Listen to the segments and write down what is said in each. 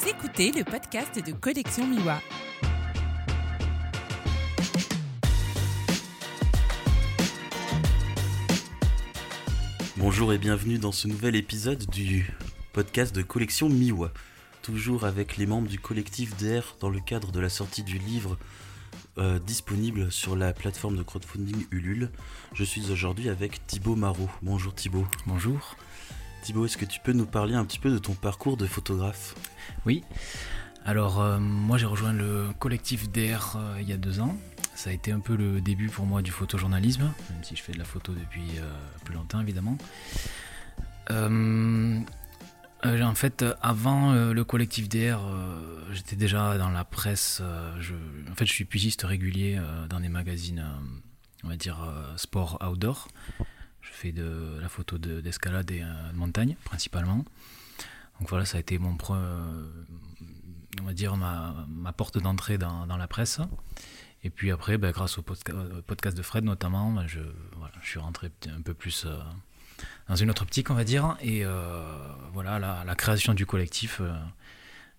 Vous écoutez le podcast de Collection Miwa. Bonjour et bienvenue dans ce nouvel épisode du podcast de Collection Miwa. Toujours avec les membres du collectif DR dans le cadre de la sortie du livre euh, disponible sur la plateforme de crowdfunding Ulule. Je suis aujourd'hui avec Thibaut Marot. Bonjour Thibaut. Bonjour. Thibaut, est-ce que tu peux nous parler un petit peu de ton parcours de photographe? Oui. Alors, euh, moi j'ai rejoint le collectif DR euh, il y a deux ans. Ça a été un peu le début pour moi du photojournalisme, même si je fais de la photo depuis euh, plus longtemps évidemment. en fait, avant le collectif DR, j'étais déjà dans la presse. En fait, je suis pigiste régulier dans des magazines, on va dire, sport outdoor. Je fais de la photo d'escalade et de montagne principalement. Donc voilà, ça a été mon on va dire ma, porte d'entrée dans, la presse. Et puis après, ben, grâce au podcast de Fred notamment, ben, je, suis rentré un peu plus euh, dans une autre optique, on va dire. Et euh, voilà, la, création du collectif, euh,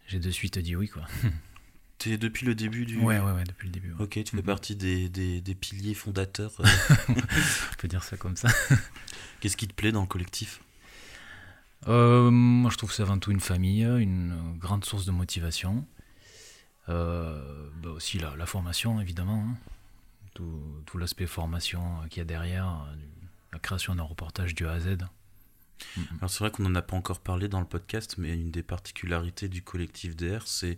j'ai de suite dit oui. quoi. es depuis le début du. Ouais, ouais, ouais, depuis le début. Ok, tu fais partie des, des, piliers fondateurs. on peut dire ça comme ça. Qu'est-ce qui te plaît dans le collectif? Euh, moi, je trouve que c'est avant tout une famille, une grande source de motivation. Euh, bah aussi la, formation, évidemment. Hein. Tout, l'aspect formation qu'il y a derrière, euh, la création d'un reportage du A à Z. Alors c'est vrai qu'on n'en a pas encore parlé dans le podcast, mais une des particularités du collectif DR, c'est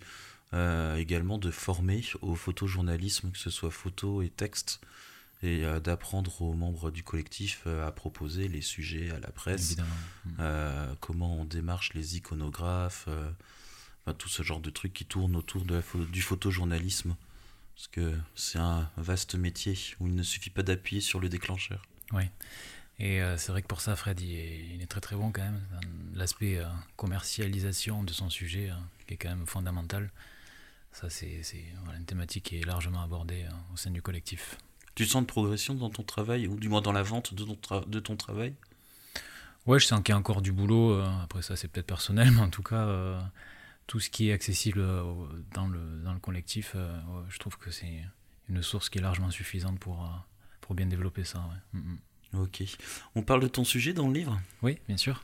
également de former au photojournalisme, que ce soit photo et texte et euh, d'apprendre aux membres du collectif euh, à proposer les sujets à la presse, euh, comment on démarche les iconographes, tout ce genre de trucs qui tournent autour de la, du photojournalisme. Parce que c'est un vaste métier où il ne suffit pas d'appuyer sur le déclencheur. Oui. Et c'est vrai que pour ça, Fred, il est, très très bon quand même. L'aspect commercialisation de son sujet qui est quand même fondamental. Ça, c'est une thématique qui est largement abordée au sein du collectif. Tu sens de progression dans ton travail, ou du moins dans la vente de ton, de ton travail? Ouais, je sens qu'il y a encore du boulot. Euh, après, ça, c'est peut-être personnel, mais en tout cas, euh, tout ce qui est accessible euh, dans le, dans le collectif, je trouve que c'est une source qui est largement suffisante pour, pour bien développer ça. Mm, mm. Ok. On parle de ton sujet dans le livre? Oui, bien sûr.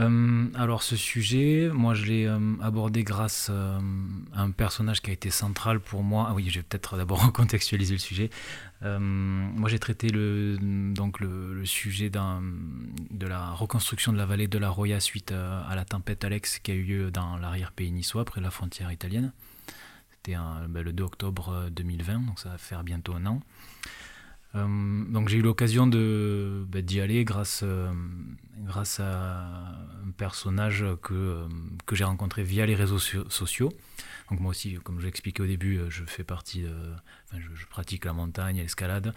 Euh, alors ce sujet, moi je l'ai euh, abordé grâce euh, à un personnage qui a été central pour moi. Ah oui, je vais peut-être d'abord contextualiser le sujet. moi j'ai traité le, donc le, sujet de la reconstruction de la vallée de la Roya suite à, la tempête Alex qui a eu lieu dans l'arrière-pays niçois, près de la frontière italienne. C'était ben, le 2 octobre 2020, donc ça va faire bientôt un an. Euh, donc j'ai eu l'occasion bah, d'y aller grâce euh, grâce à un personnage que euh, que j'ai rencontré via les réseaux sociaux. Donc moi aussi, comme je l'expliquais au début, je fais partie, enfin, je, pratique la montagne, l'escalade,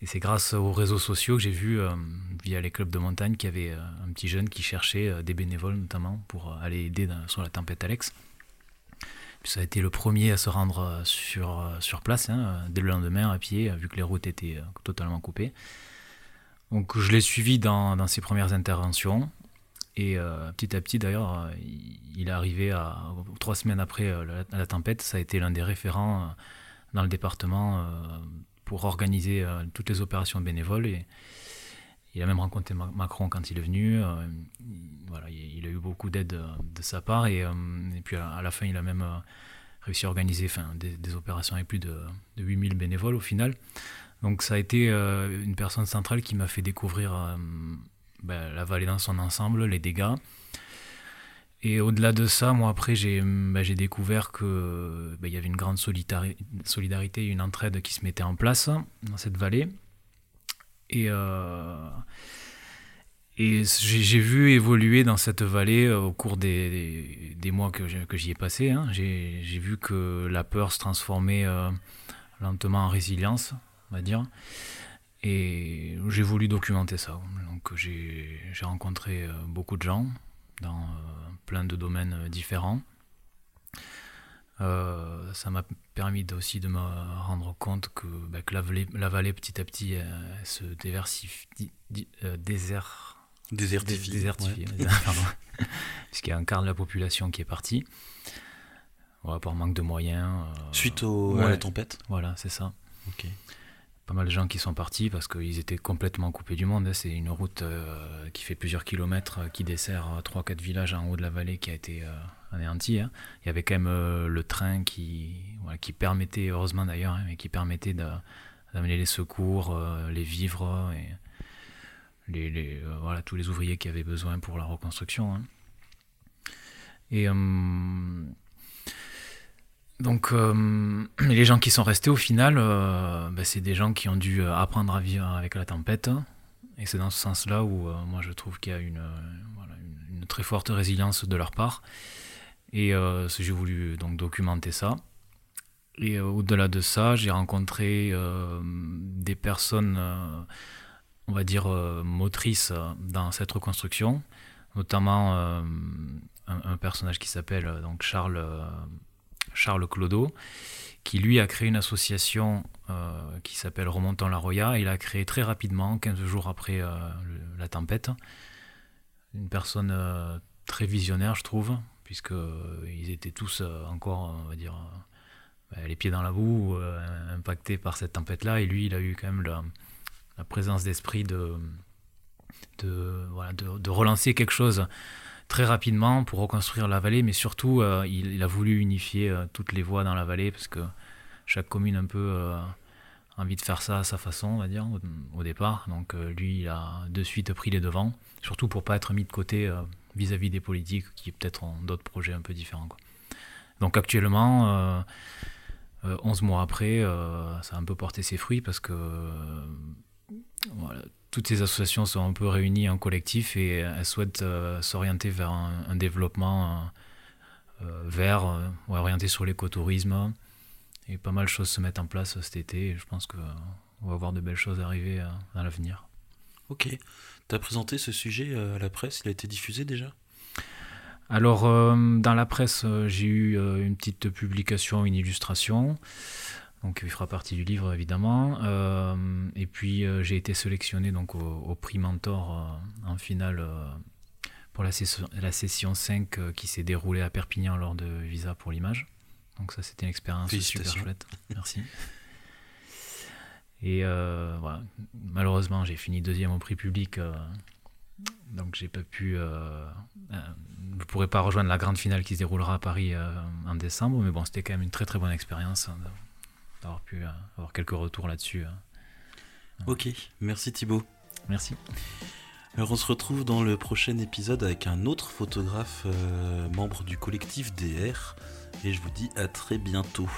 et c'est grâce aux réseaux sociaux que j'ai vu via les clubs de montagne qu'il y avait un petit jeune qui cherchait des bénévoles notamment pour aller aider sur la tempête Alex ça a été le premier à se rendre euh, sur, euh, sur place, hein, dès le lendemain à pied, vu que les routes étaient euh, totalement coupées. Donc je l'ai suivi dans, dans, ses premières interventions. Et petit à petit, d'ailleurs, il est arrivé à, trois semaines après la, tempête. Ça a été l'un des référents dans le département pour organiser toutes les opérations bénévoles. Et, il a même rencontré Macron quand il est venu. Euh, voilà, il, a eu beaucoup d'aide euh, de sa part. Et, euh, puis à la fin, il a même réussi à organiser des, opérations avec plus de, 8000 bénévoles au final. Donc ça a été une personne centrale qui m'a fait découvrir ben, la vallée dans son ensemble, les dégâts. Et au-delà de ça, moi après, j'ai ben, découvert qu'il ben, y avait une grande solidarité, une entraide qui se mettait en place dans cette vallée. Et, euh, j'ai vu évoluer dans cette vallée euh, au cours des, des, mois que j'y ai passé. Hein. J'ai vu que la peur se transformait euh, lentement en résilience, on va dire. Et j'ai voulu documenter ça. Donc j'ai rencontré beaucoup de gens dans plein de domaines différents. Euh, ça m'a permis aussi de me rendre compte que, bah, la, vallée, petit à petit se diversifie, euh, désert, Désertifié. Désertifié, Puisqu'il y a un quart de la population qui est parti. Voilà, par manque de moyens. Suite au, à la tempête Voilà, c'est ça. Ok pas mal de gens qui sont partis parce qu'ils étaient complètement coupés du monde. Hein. C'est une route euh, qui fait plusieurs kilomètres, euh, qui dessert 3-4 euh, villages en haut de la vallée qui a été anéantie. Hein. Il y avait quand même le train qui, qui permettait, heureusement d'ailleurs, hein, mais qui permettait d'amener les secours, les vivres et les, voilà, tous les ouvriers qui avaient besoin pour la reconstruction. Et donc, euh, les gens qui sont restés au final, euh, ben, c'est des gens qui ont dû euh, apprendre à vivre avec la tempête. Et c'est dans ce sens-là où moi je trouve qu'il y a une, très forte résilience de leur part. Et j'ai voulu donc documenter ça. Et au-delà de ça, j'ai rencontré des personnes, on va dire, motrices dans cette reconstruction, notamment un, un, personnage qui s'appelle Charles Charles Clodo, qui lui a créé une association euh, qui s'appelle Remontant la Roya. Il a créé très rapidement, 15 jours après euh, la tempête, une personne euh, très visionnaire, je trouve, puisqu'ils étaient tous encore, on va dire, les pieds dans la boue, impactés par cette tempête-là. Et lui, il a eu quand même la, présence d'esprit de, de, de, relancer quelque chose très rapidement pour reconstruire la vallée, mais surtout, euh, il, a voulu unifier euh, toutes les voies dans la vallée, parce que chaque commune un peu euh, a envie de faire ça à sa façon, on va dire, au, départ. Donc lui, il a de suite pris les devants, surtout pour pas être mis de côté vis-à-vis des politiques qui peut-être ont d'autres projets un peu différents. Donc actuellement, 11 mois après, ça a un peu porté ses fruits, parce que voilà, toutes ces associations sont un peu réunies en collectif et elles souhaitent euh, s'orienter vers un, développement euh, euh, vert, orienté sur l'écotourisme. Et pas mal de choses se mettent en place cet été et je pense qu'on va voir de belles choses arriver dans l'avenir. Ok. Tu as présenté ce sujet à la presse, il a été diffusé déjà? Alors, dans la presse, j'ai eu une petite publication, une illustration. Donc il fera partie du livre évidemment. Euh, et puis euh, j'ai été sélectionné donc au, prix Mentor euh, en finale pour la session, la session 5 qui s'est déroulée à Perpignan lors de Visa pour l'image. Donc ça c'était une expérience super chouette. Merci. Et voilà. malheureusement j'ai fini deuxième au prix public. donc j'ai pas pu. je ne pourrais pas rejoindre la grande finale qui se déroulera à Paris en décembre, mais bon c'était quand même une très très bonne expérience. Hein, d'avoir pu euh, avoir quelques retours là-dessus. Euh. Ok, merci Thibaut. Merci. Alors on se retrouve dans le prochain épisode avec un autre photographe euh, membre du collectif DR et je vous dis à très bientôt.